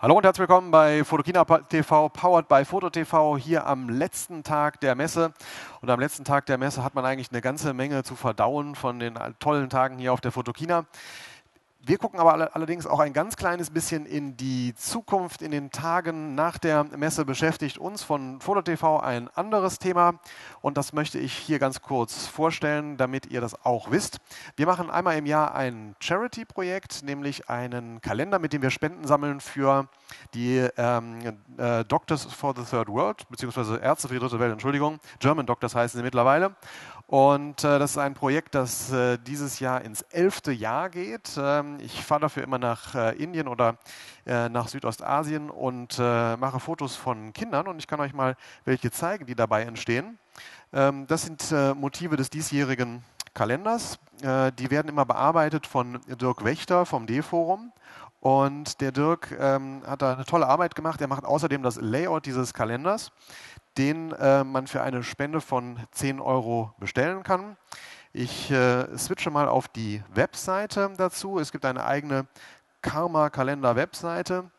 Hallo und herzlich willkommen bei Fotokina TV, powered by FotoTV, hier am letzten Tag der Messe. Und am letzten Tag der Messe hat man eigentlich eine ganze Menge zu verdauen von den tollen Tagen hier auf der Fotokina. Wir gucken aber allerdings auch ein ganz kleines bisschen in die Zukunft. In den Tagen nach der Messe beschäftigt uns von FotoTV ein anderes Thema und das möchte ich hier ganz kurz vorstellen, damit ihr das auch wisst. Wir machen einmal im Jahr ein Charity-Projekt, nämlich einen Kalender, mit dem wir Spenden sammeln für die ähm, äh, Doctors for the Third World, beziehungsweise Ärzte für die dritte Welt, Entschuldigung. German Doctors heißen sie mittlerweile. Und äh, das ist ein Projekt, das äh, dieses Jahr ins elfte Jahr geht. Ähm, ich fahre dafür immer nach äh, Indien oder äh, nach Südostasien und äh, mache Fotos von Kindern. Und ich kann euch mal welche zeigen, die dabei entstehen. Ähm, das sind äh, Motive des diesjährigen Kalenders. die werden immer bearbeitet von Dirk Wächter vom D-Forum. Und der Dirk ähm, hat da eine tolle Arbeit gemacht. Er macht außerdem das Layout dieses Kalenders den äh, man für eine Spende von 10 Euro bestellen kann. Ich äh, switche mal auf die Webseite dazu. Es gibt eine eigene Karma-Kalender-Webseite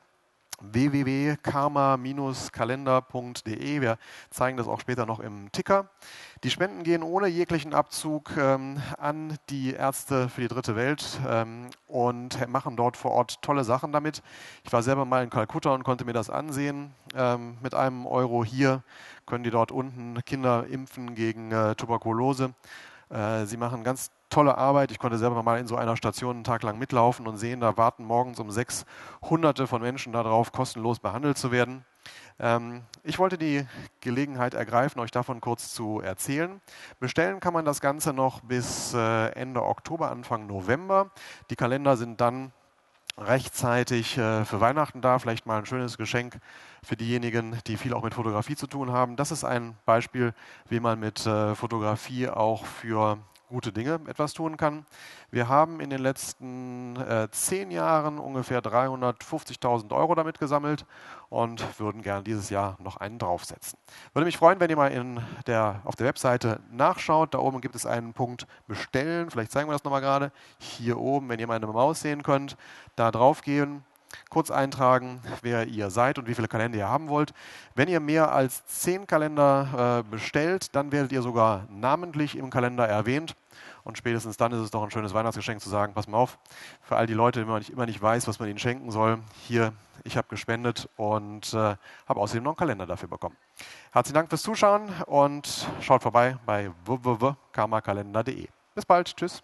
www.karma-kalender.de. Wir zeigen das auch später noch im Ticker. Die Spenden gehen ohne jeglichen Abzug ähm, an die Ärzte für die dritte Welt ähm, und machen dort vor Ort tolle Sachen damit. Ich war selber mal in Kalkutta und konnte mir das ansehen. Ähm, mit einem Euro hier können die dort unten Kinder impfen gegen äh, Tuberkulose. Äh, sie machen ganz tolle Arbeit. Ich konnte selber mal in so einer Station einen Tag lang mitlaufen und sehen, da warten morgens um sechs Hunderte von Menschen darauf, kostenlos behandelt zu werden. Ähm, ich wollte die Gelegenheit ergreifen, euch davon kurz zu erzählen. Bestellen kann man das Ganze noch bis äh, Ende Oktober, Anfang November. Die Kalender sind dann rechtzeitig äh, für Weihnachten da. Vielleicht mal ein schönes Geschenk für diejenigen, die viel auch mit Fotografie zu tun haben. Das ist ein Beispiel, wie man mit äh, Fotografie auch für gute Dinge etwas tun kann. Wir haben in den letzten äh, zehn Jahren ungefähr 350.000 Euro damit gesammelt und würden gern dieses Jahr noch einen draufsetzen. Würde mich freuen, wenn ihr mal in der, auf der Webseite nachschaut. Da oben gibt es einen Punkt Bestellen. Vielleicht zeigen wir das nochmal gerade. Hier oben, wenn ihr meine Maus sehen könnt, da drauf gehen kurz eintragen, wer ihr seid und wie viele Kalender ihr haben wollt. Wenn ihr mehr als zehn Kalender äh, bestellt, dann werdet ihr sogar namentlich im Kalender erwähnt. Und spätestens dann ist es doch ein schönes Weihnachtsgeschenk zu sagen, pass mal auf, für all die Leute, die man nicht, immer nicht weiß, was man ihnen schenken soll, hier, ich habe gespendet und äh, habe außerdem noch einen Kalender dafür bekommen. Herzlichen Dank fürs Zuschauen und schaut vorbei bei www.karmakalender.de. Bis bald, tschüss.